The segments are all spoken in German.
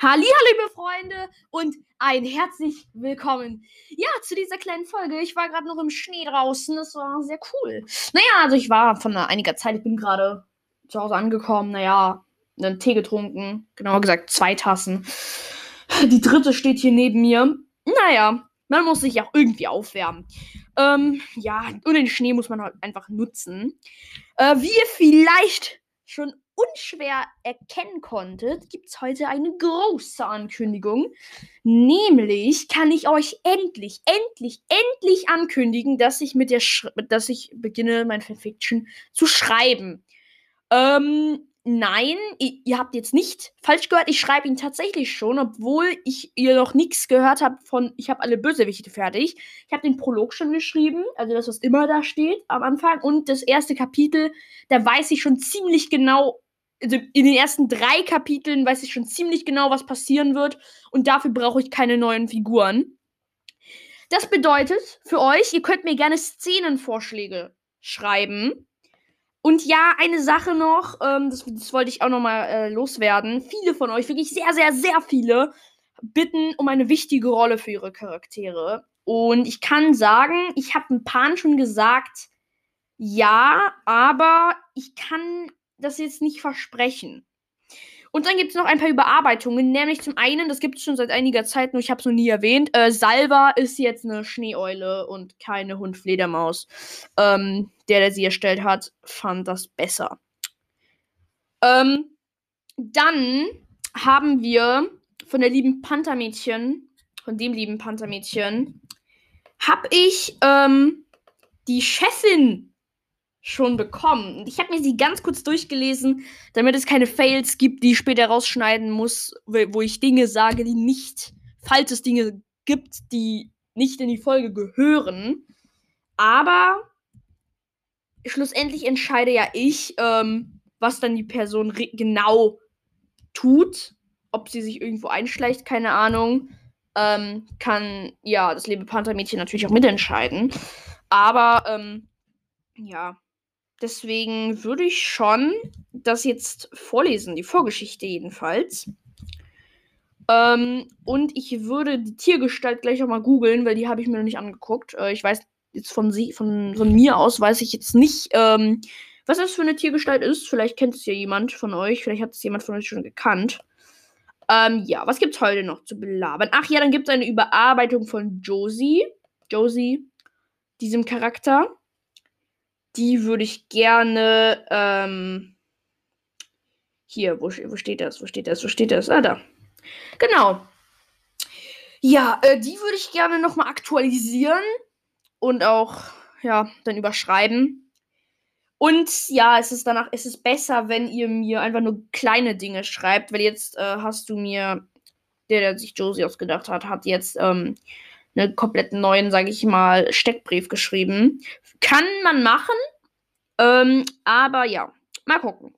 Hallo, liebe Freunde und ein herzlich willkommen. Ja, zu dieser kleinen Folge. Ich war gerade noch im Schnee draußen. Das war sehr cool. Naja, also ich war von einiger Zeit, ich bin gerade zu Hause angekommen. Naja, einen Tee getrunken. Genauer gesagt, zwei Tassen. Die dritte steht hier neben mir. Naja, man muss sich auch irgendwie aufwärmen. Ähm, ja, und den Schnee muss man halt einfach nutzen. Äh, wie ihr vielleicht schon unschwer erkennen konntet, gibt es heute eine große Ankündigung. Nämlich kann ich euch endlich, endlich, endlich ankündigen, dass ich mit der Sch dass ich beginne, mein Fanfiction zu schreiben. Ähm, nein, ihr, habt jetzt nicht falsch gehört. Ich schreibe ihn tatsächlich schon, obwohl ich ihr noch nichts gehört habt von, ich habe alle Bösewichte fertig. Ich habe den Prolog schon geschrieben, also das, was immer da steht am Anfang. Und das erste Kapitel, da weiß ich schon ziemlich genau, also in den ersten drei Kapiteln weiß ich schon ziemlich genau, was passieren wird. Und dafür brauche ich keine neuen Figuren. Das bedeutet für euch, ihr könnt mir gerne Szenenvorschläge schreiben. Und ja, eine Sache noch, ähm, das, das, wollte ich auch noch mal äh, loswerden. Viele von euch, wirklich sehr, sehr, sehr viele, bitten um eine wichtige Rolle für ihre Charaktere. Und ich kann sagen, ich habe ein paar schon gesagt, ja, aber ich kann das jetzt nicht versprechen. Und dann gibt es noch ein paar Überarbeitungen, nämlich zum einen, das gibt es schon seit einiger Zeit, nur ich habe es noch nie erwähnt, äh, Salva ist jetzt eine Schneeeule und keine Hundfledermaus. Ähm, der, der sie erstellt hat, fand das besser. Ähm, dann haben wir von der lieben Panthermädchen, von dem lieben Panthermädchen, habe ich ähm, die Chefin schon bekommen. Ich habe mir sie ganz kurz durchgelesen, damit es keine Fails gibt, die ich später rausschneiden muss, wo ich Dinge sage, die nicht, falls es Dinge gibt, die nicht in die Folge gehören. Aber schlussendlich entscheide ja ich, ähm, was dann die Person genau tut. Ob sie sich irgendwo einschleicht, keine Ahnung. Ähm, kann ja das liebe Panthermädchen natürlich auch mitentscheiden. Aber ähm, ja, Deswegen würde ich schon das jetzt vorlesen, die Vorgeschichte jedenfalls. Ähm, und ich würde die Tiergestalt gleich auch mal googeln, weil die habe ich mir noch nicht angeguckt. Äh, ich weiß jetzt von sie, von, von mir aus, weiß ich jetzt nicht, ähm, was das für eine Tiergestalt ist. Vielleicht kennt es ja jemand von euch, vielleicht hat es jemand von euch schon gekannt. Ähm, ja, was gibt es heute noch zu belabern? Ach ja, dann gibt es eine Überarbeitung von Josie. Josie, diesem Charakter die würde ich gerne. Ähm, hier, wo, wo steht das? Wo steht das? Wo steht das? Ah, da. Genau. Ja, äh, die würde ich gerne nochmal aktualisieren und auch, ja, dann überschreiben. Und ja, es ist danach, es ist besser, wenn ihr mir einfach nur kleine Dinge schreibt, weil jetzt äh, hast du mir, der, der sich Josie ausgedacht hat, hat jetzt ähm, einen komplett neuen, sage ich mal, Steckbrief geschrieben. Kann man machen, ähm, aber ja, mal gucken.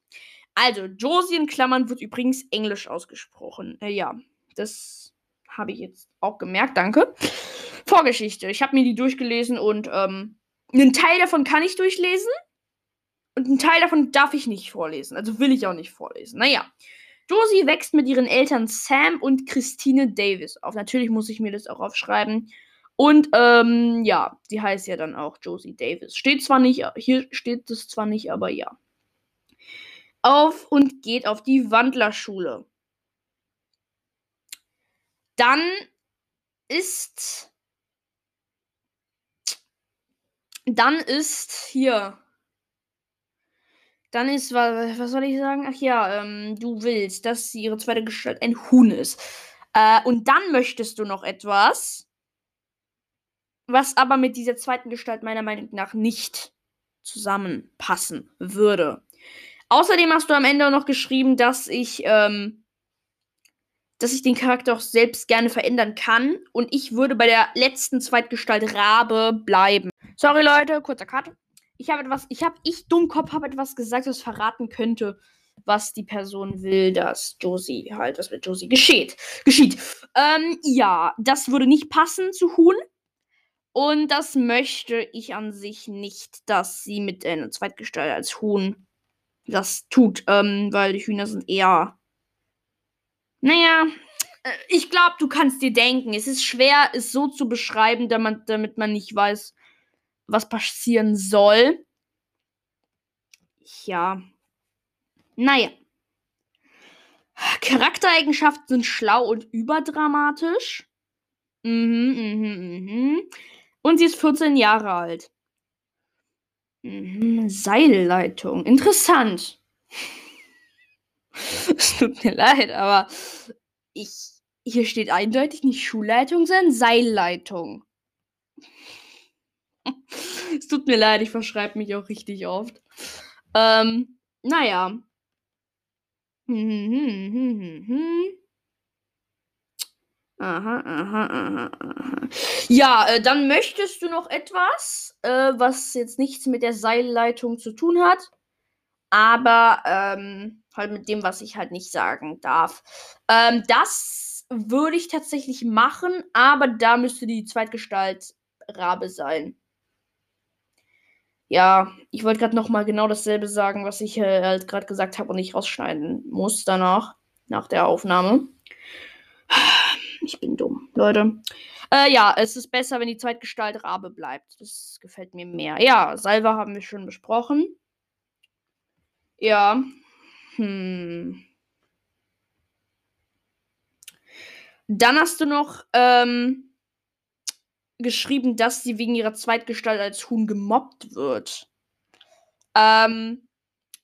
Also, Josie in Klammern wird übrigens Englisch ausgesprochen. Äh, ja, das habe ich jetzt auch gemerkt, danke. Vorgeschichte. Ich habe mir die durchgelesen und ähm, einen Teil davon kann ich durchlesen und einen Teil davon darf ich nicht vorlesen. Also will ich auch nicht vorlesen. Naja. Josie wächst mit ihren Eltern Sam und Christine Davis auf. Natürlich muss ich mir das auch aufschreiben. Und ähm, ja, sie heißt ja dann auch Josie Davis. Steht zwar nicht, hier steht es zwar nicht, aber ja. Auf und geht auf die Wandlerschule. Dann ist. Dann ist hier. Dann ist, was, soll ich sagen? Ach ja, ähm, du willst, dass ihre zweite Gestalt ein Huhn ist. Äh, und dann möchtest du noch etwas was aber mit dieser zweiten Gestalt meiner Meinung nach nicht zusammenpassen würde. Außerdem hast du am Ende noch geschrieben, dass ich, ähm, dass ich den Charakter auch selbst gerne verändern kann. Und ich würde bei der letzten Zweitgestalt Rabe bleiben. Sorry, Leute, kurzer Cut. Ich habe etwas, ich habe, ich Dummkopf, habe etwas gesagt, das verraten könnte, was die Person will, dass Josie halt, was mit Josie geschieht. Geschieht. Ähm, ja, das würde nicht passen zu Huhn. Und das möchte ich an sich nicht, dass sie mit einer Zweitgestalt als Huhn das tut, ähm, weil die Hühner sind eher, naja, Äh, ich glaube, du kannst dir denken, es ist schwer, es so zu beschreiben, damit damit man nicht weiß, was passieren soll. Ja. Naja. Charaktereigenschaften sind schlau und überdramatisch. Mhm, mhm, mhm. Und sie ist 14 Jahre alt. Mhm, Seilleitung. Interessant. es tut mir leid, aber ich. Hier steht eindeutig nicht Schulleitung, sondern Seilleitung. Es tut mir leid, ich verschreibe mich auch richtig oft. Ähm, naja. Aha, aha, aha, aha. Ja, äh, dann möchtest du noch etwas, äh, was jetzt nichts mit der Seilleitung zu tun hat, aber ähm, halt mit dem, was ich halt nicht sagen darf. Ähm, das würde ich tatsächlich machen, aber da müsste die Zweitgestalt Rabe sein. Ja, ich wollte gerade noch mal genau dasselbe sagen, was ich äh, halt gerade gesagt habe und nicht rausschneiden muss danach, nach der Aufnahme. Ich bin dumm, Leute. Äh, ja, es ist besser, wenn die Zweitgestalt Rabe bleibt. Das gefällt mir mehr. Ja, Salva haben wir schon besprochen. Ja. Hm. Dann hast du noch ähm, geschrieben, dass sie wegen ihrer Zweitgestalt als Huhn gemobbt wird. Ähm,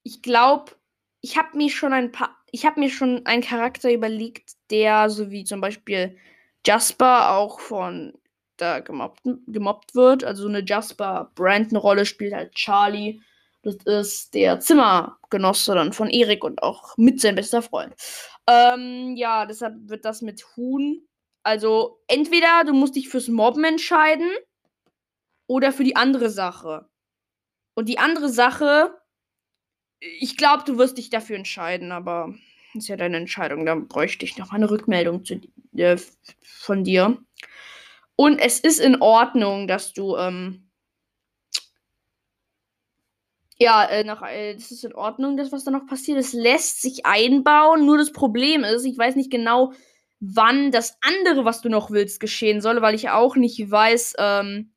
ich glaube, ich habe mir schon ein paar, ich habe mir schon einen Charakter überlegt, der so wie zum Beispiel Jasper auch von da gemobbt, gemobbt wird. Also eine Jasper Brandon-Rolle spielt halt Charlie. Das ist der Zimmergenosse dann von Erik und auch mit sein bester Freund. Ähm, ja, deshalb wird das mit Huhn also entweder du musst dich fürs Mobben entscheiden oder für die andere Sache. Und die andere Sache, ich glaube, du wirst dich dafür entscheiden, aber ist ja deine Entscheidung. Da bräuchte ich noch eine Rückmeldung zu, äh, von dir. Und es ist in Ordnung, dass du, ähm, ja, äh, nach, äh, das ist in Ordnung, das, was da noch passiert. Es lässt sich einbauen. Nur das Problem ist, ich weiß nicht genau, wann das andere, was du noch willst, geschehen soll, weil ich auch nicht weiß, ähm,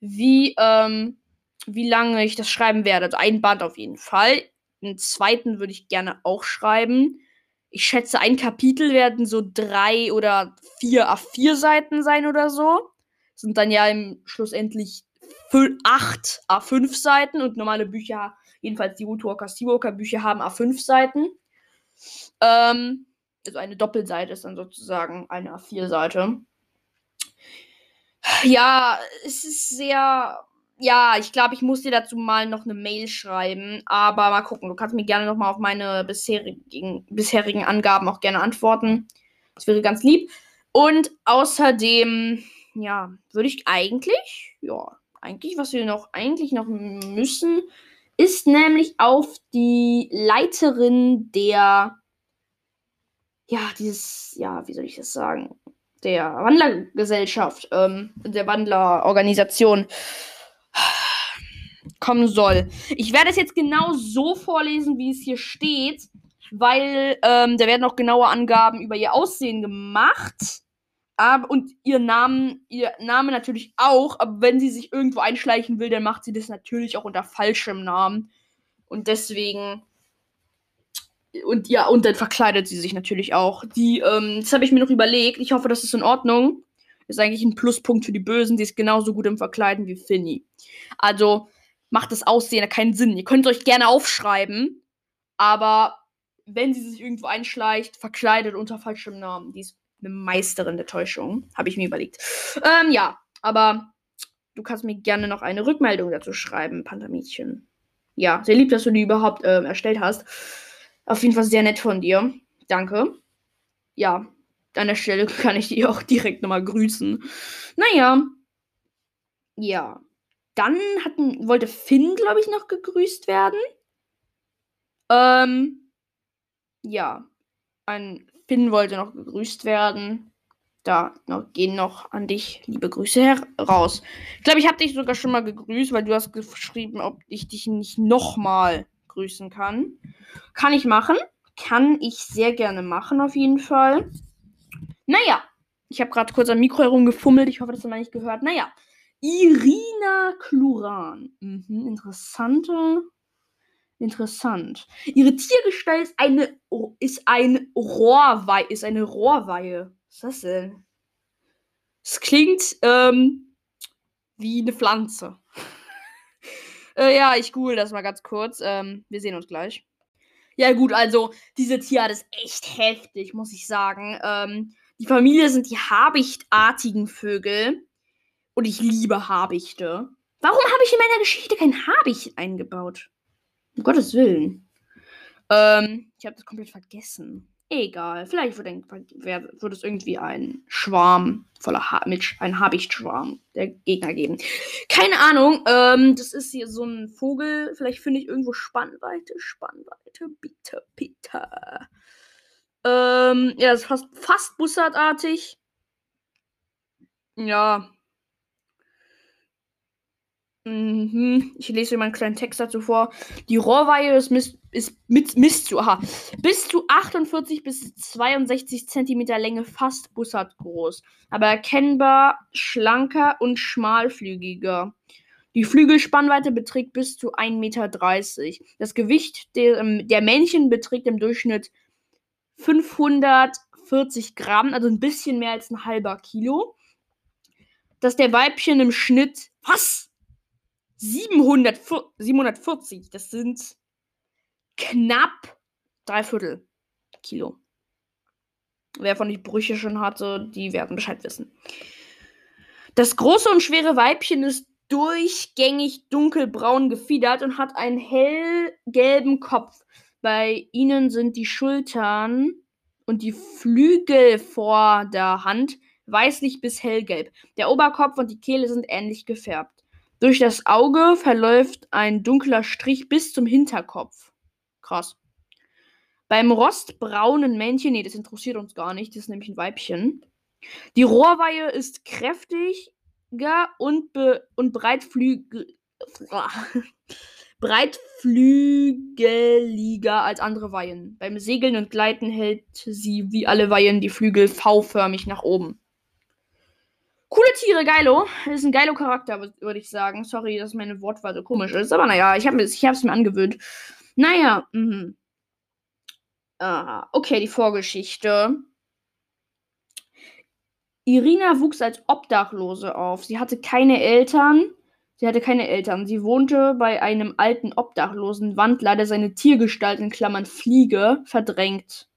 wie, ähm, wie lange ich das schreiben werde. Also ein Band auf jeden Fall. Einen zweiten würde ich gerne auch schreiben. Ich schätze, ein Kapitel werden so drei oder vier A4 Seiten sein oder so. Sind dann ja im schlussendlich acht A5 Seiten und normale Bücher, jedenfalls die Woodwalker Seawalker Bücher haben A5 Seiten. Ähm, also eine Doppelseite ist dann sozusagen eine A4-Seite. Ja, es ist sehr. Ja, ich glaube, ich muss dir dazu mal noch eine Mail schreiben. Aber mal gucken. Du kannst mir gerne noch mal auf meine bisherigen, bisherigen Angaben auch gerne antworten. Das wäre ganz lieb. Und außerdem, ja, würde ich eigentlich, ja, eigentlich, was wir noch eigentlich noch müssen, ist nämlich auf die Leiterin der ja, dieses, ja, wie soll ich das sagen, der Wandlergesellschaft, ähm, der Wandlerorganisation kommen soll. Ich werde es jetzt genau so vorlesen, wie es hier steht, weil ähm, da werden auch genaue Angaben über ihr Aussehen gemacht. Aber, und ihr Namen, ihr Name natürlich auch, aber wenn sie sich irgendwo einschleichen will, dann macht sie das natürlich auch unter falschem Namen. Und deswegen und ja, und dann verkleidet sie sich natürlich auch. Die, ähm, das habe ich mir noch überlegt. Ich hoffe, das ist in Ordnung. Ist eigentlich ein Pluspunkt für die Bösen. Die ist genauso gut im Verkleiden wie Finny. Also macht das Aussehen keinen Sinn. Ihr könnt euch gerne aufschreiben, aber wenn sie sich irgendwo einschleicht, verkleidet unter falschem Namen. Die ist eine Meisterin der Täuschung, habe ich mir überlegt. Ähm, ja, aber du kannst mir gerne noch eine Rückmeldung dazu schreiben, Panda-Mädchen. Ja, sehr lieb, dass du die überhaupt ähm, erstellt hast. Auf jeden Fall sehr nett von dir. Danke. Ja, an der Stelle kann ich dich auch direkt nochmal grüßen. Naja. Ja. Dann hatten, wollte Finn, glaube ich, noch gegrüßt werden. Ähm. Ja. Ein Finn wollte noch gegrüßt werden. Da noch, gehen noch an dich liebe Grüße heraus. Ich glaube, ich habe dich sogar schon mal gegrüßt, weil du hast geschrieben, ob ich dich nicht nochmal grüßen kann. Kann ich machen. Kann ich sehr gerne machen, auf jeden Fall. Naja, ich habe gerade kurz am Mikro herumgefummelt. Ich hoffe, das hat man nicht gehört. Naja, Irina Chluran. Mhm, interessante. Interessant. Ihre Tiergestalt ist eine ist ein Rohrweihe. Ist eine Rohrweihe. Was ist das denn? Es klingt ähm, wie eine Pflanze. Äh, ja, ich google das mal ganz kurz. Ähm, wir sehen uns gleich. Ja, gut, also diese Tierart ist echt heftig, muss ich sagen. Ähm, die Familie sind die habichtartigen Vögel. Und ich liebe Habichte. Warum habe ich in meiner Geschichte kein Habicht eingebaut? Um Gottes Willen. Ähm, ich habe das komplett vergessen. Egal. Vielleicht wird, wird es irgendwie ein Schwarm voller ha mit ein Habichtschwarm der Gegner geben. Keine Ahnung. Ähm, das ist hier so ein Vogel. Vielleicht finde ich irgendwo Spannweite. Spannweite. Bitte, bitte. Ähm, ja, das ist fast, fast bussardartig. Ja, Mhm. Ich lese mal einen kleinen Text dazu vor. Die Rohrweihe ist, miss, ist mit, misst zu, aha, bis zu 48 bis 62 Zentimeter Länge fast bussard groß, aber erkennbar schlanker und schmalflügiger. Die Flügelspannweite beträgt bis zu 1,30 Meter. Das Gewicht der, ähm, der Männchen beträgt im Durchschnitt 540 Gramm, also ein bisschen mehr als ein halber Kilo. Dass der Weibchen im Schnitt, was? 700, 740. Das sind knapp drei Viertel Kilo. Wer von die Brüche schon hatte, die werden Bescheid wissen. Das große und schwere Weibchen ist durchgängig dunkelbraun gefiedert und hat einen hellgelben Kopf. Bei ihnen sind die Schultern und die Flügel vor der Hand weißlich bis hellgelb. Der Oberkopf und die Kehle sind ähnlich gefärbt. Durch das Auge verläuft ein dunkler Strich bis zum Hinterkopf. Krass. Beim rostbraunen Männchen, nee, das interessiert uns gar nicht, das ist nämlich ein Weibchen. Die Rohrweihe ist kräftiger und, be und breitflügel breitflügeliger als andere Weihen. Beim Segeln und Gleiten hält sie wie alle Weihen die Flügel V-förmig nach oben. Coole Tiere, Geilo. Ist ein geiler Charakter, würde ich sagen. Sorry, dass meine Wortwahl so komisch ist. Aber naja, ich habe es mir angewöhnt. Naja, mhm. Ah, okay, die Vorgeschichte. Irina wuchs als Obdachlose auf. Sie hatte keine Eltern. Sie hatte keine Eltern. Sie wohnte bei einem alten obdachlosen Wandler, der seine Tiergestalt in Klammern Fliege verdrängt,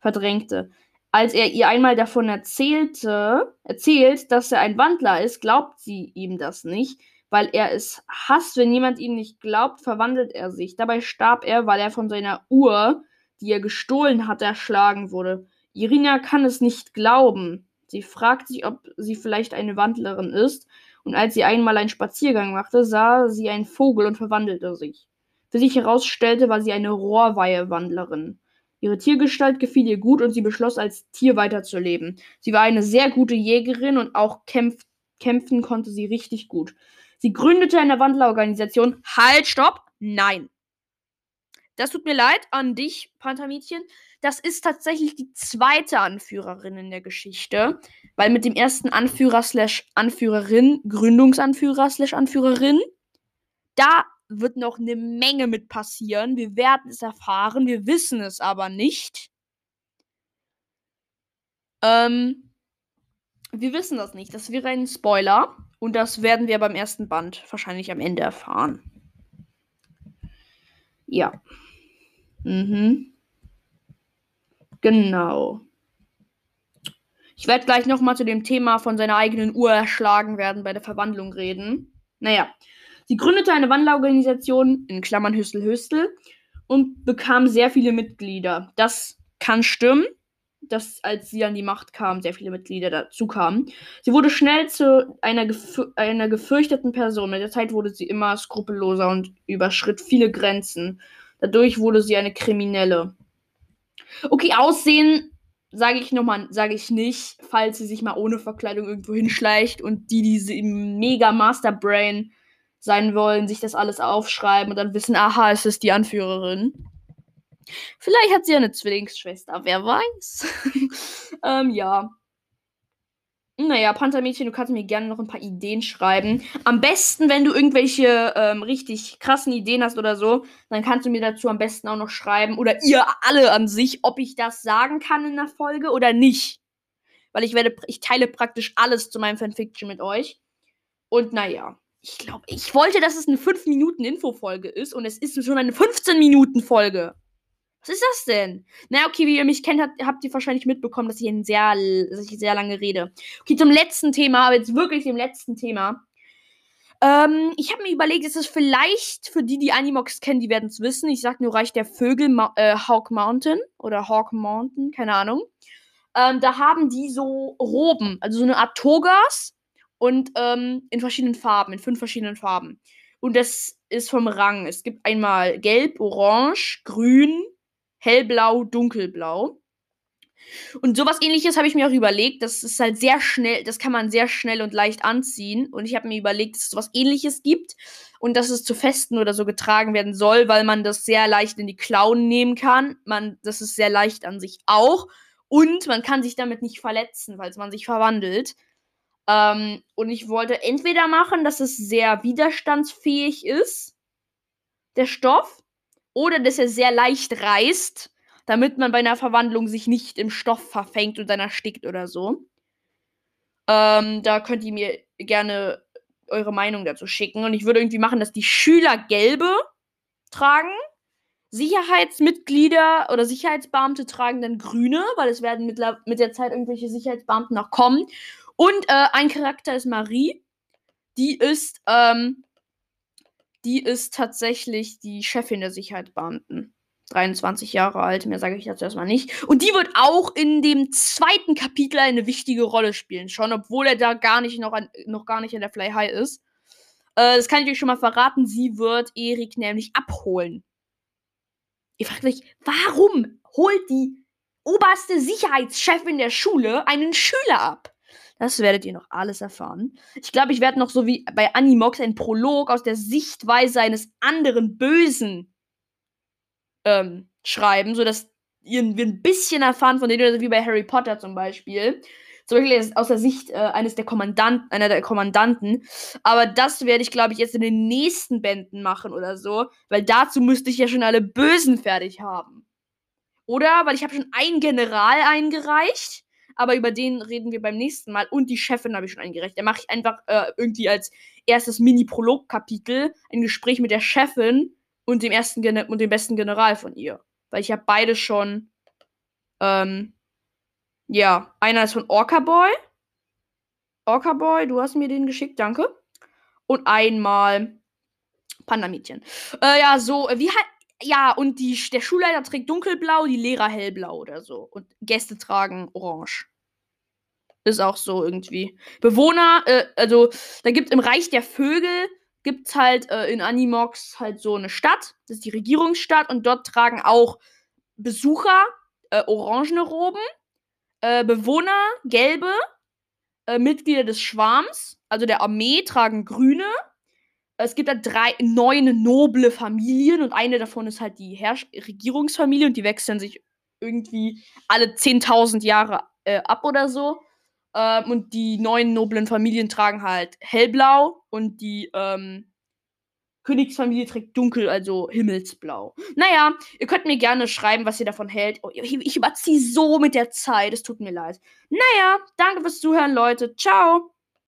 verdrängte. Als er ihr einmal davon erzählte, erzählt, dass er ein Wandler ist, glaubt sie ihm das nicht, weil er es hasst, wenn jemand ihm nicht glaubt, verwandelt er sich. Dabei starb er, weil er von seiner Uhr, die er gestohlen hatte, erschlagen wurde. Irina kann es nicht glauben. Sie fragt sich, ob sie vielleicht eine Wandlerin ist, und als sie einmal einen Spaziergang machte, sah sie einen Vogel und verwandelte sich. Für sich herausstellte, war sie eine Rohrweihe-Wandlerin. Ihre Tiergestalt gefiel ihr gut und sie beschloss, als Tier weiterzuleben. Sie war eine sehr gute Jägerin und auch kämpf kämpfen konnte sie richtig gut. Sie gründete eine Wandlerorganisation. Halt, stopp! Nein. Das tut mir leid an dich, Panthermädchen. Das ist tatsächlich die zweite Anführerin in der Geschichte. Weil mit dem ersten Anführer slash Anführerin, Gründungsanführer slash Anführerin, da wird noch eine Menge mit passieren. Wir werden es erfahren, wir wissen es aber nicht. Ähm, wir wissen das nicht. Das wäre ein Spoiler. Und das werden wir beim ersten Band wahrscheinlich am Ende erfahren. Ja. Mhm. Genau. Ich werde gleich nochmal zu dem Thema von seiner eigenen Uhr erschlagen werden bei der Verwandlung reden. Naja. Sie gründete eine Wanderorganisation, in Klammern Hüstel Hüstel, und bekam sehr viele Mitglieder. Das kann stimmen, dass als sie an die Macht kam, sehr viele Mitglieder dazu kamen. Sie wurde schnell zu einer, gef einer gefürchteten Person. Mit der Zeit wurde sie immer skrupelloser und überschritt viele Grenzen. Dadurch wurde sie eine Kriminelle. Okay, Aussehen sage ich nochmal, sage ich nicht, falls sie sich mal ohne Verkleidung irgendwo hinschleicht und die diese mega Masterbrain sein wollen, sich das alles aufschreiben und dann wissen, aha, es ist die Anführerin. Vielleicht hat sie eine Zwillingsschwester, wer weiß. ähm, ja. Naja, Panzermädchen, du kannst mir gerne noch ein paar Ideen schreiben. Am besten, wenn du irgendwelche ähm, richtig krassen Ideen hast oder so, dann kannst du mir dazu am besten auch noch schreiben. Oder ihr alle an sich, ob ich das sagen kann in der Folge oder nicht. Weil ich werde, ich teile praktisch alles zu meinem Fanfiction mit euch. Und naja, ich glaube, ich wollte, dass es eine 5-Minuten-Info-Folge ist und es ist schon eine 15-Minuten-Folge. Was ist das denn? Na, okay, wie ihr mich kennt, habt, habt ihr wahrscheinlich mitbekommen, dass ich, ein sehr, dass ich sehr lange rede. Okay, zum letzten Thema, aber jetzt wirklich dem letzten Thema. Ähm, ich habe mir überlegt, es ist vielleicht für die, die Animox kennen, die werden es wissen. Ich sag nur Reich der Vögel, äh, Hawk Mountain oder Hawk Mountain, keine Ahnung. Ähm, da haben die so Roben, also so eine Art Togas und ähm, in verschiedenen Farben, in fünf verschiedenen Farben. Und das ist vom Rang. Es gibt einmal gelb, orange, grün, hellblau, dunkelblau. Und sowas ähnliches habe ich mir auch überlegt. Das ist halt sehr schnell, das kann man sehr schnell und leicht anziehen. Und ich habe mir überlegt, dass es sowas ähnliches gibt und dass es zu Festen oder so getragen werden soll, weil man das sehr leicht in die Klauen nehmen kann. Man, das ist sehr leicht an sich auch. Und man kann sich damit nicht verletzen, falls man sich verwandelt. Ähm, und ich wollte entweder machen, dass es sehr widerstandsfähig ist, der Stoff, oder dass er sehr leicht reißt, damit man bei einer Verwandlung sich nicht im Stoff verfängt und dann erstickt oder so. Ähm, da könnt ihr mir gerne eure Meinung dazu schicken. Und ich würde irgendwie machen, dass die Schüler gelbe tragen. Sicherheitsmitglieder oder Sicherheitsbeamte tragen dann grüne, weil es werden mit, mit der Zeit irgendwelche Sicherheitsbeamten noch kommen. Und äh, ein Charakter ist Marie. Die ist ähm, die ist tatsächlich die Chefin der Sicherheitsbeamten. 23 Jahre alt, mehr sage ich dazu erstmal nicht. Und die wird auch in dem zweiten Kapitel eine wichtige Rolle spielen, schon, obwohl er da gar nicht noch, an, noch gar nicht in der Fly High ist. Äh, das kann ich euch schon mal verraten. Sie wird Erik nämlich abholen. Ihr fragt euch, warum holt die oberste Sicherheitschefin der Schule einen Schüler ab? Das werdet ihr noch alles erfahren. Ich glaube, ich werde noch so wie bei Animox ein Prolog aus der Sichtweise eines anderen Bösen ähm, schreiben, sodass ihr ein bisschen erfahren von denen, wie bei Harry Potter zum Beispiel. Zum Beispiel aus der Sicht äh, eines der Kommandanten, einer der Kommandanten. Aber das werde ich, glaube ich, jetzt in den nächsten Bänden machen oder so. Weil dazu müsste ich ja schon alle Bösen fertig haben. Oder? Weil ich habe schon einen General eingereicht aber über den reden wir beim nächsten Mal. Und die Chefin habe ich schon eingereicht. Da mache ich einfach äh, irgendwie als erstes Mini-Prolog-Kapitel ein Gespräch mit der Chefin und dem ersten Gen und dem besten General von ihr. Weil ich habe beide schon. Ähm, ja, einer ist von Orca Boy. Orca Boy, du hast mir den geschickt, danke. Und einmal Panda-Mädchen. Äh, ja, so, wie halt. Ja, und die, der Schulleiter trägt dunkelblau, die Lehrer hellblau oder so. Und Gäste tragen orange. Ist auch so irgendwie. Bewohner, äh, also da gibt im Reich der Vögel gibt's halt äh, in Animox halt so eine Stadt, das ist die Regierungsstadt und dort tragen auch Besucher äh, orangene Roben, äh, Bewohner gelbe, äh, Mitglieder des Schwarms, also der Armee tragen grüne es gibt da drei, neun noble Familien und eine davon ist halt die Herrsch Regierungsfamilie und die wechseln sich irgendwie alle 10.000 Jahre äh, ab oder so. Ähm, und die neun noblen Familien tragen halt hellblau und die ähm, Königsfamilie trägt dunkel, also himmelsblau. Naja, ihr könnt mir gerne schreiben, was ihr davon hält. Oh, ich, ich überziehe so mit der Zeit, es tut mir leid. Naja, danke fürs Zuhören, Leute. Ciao.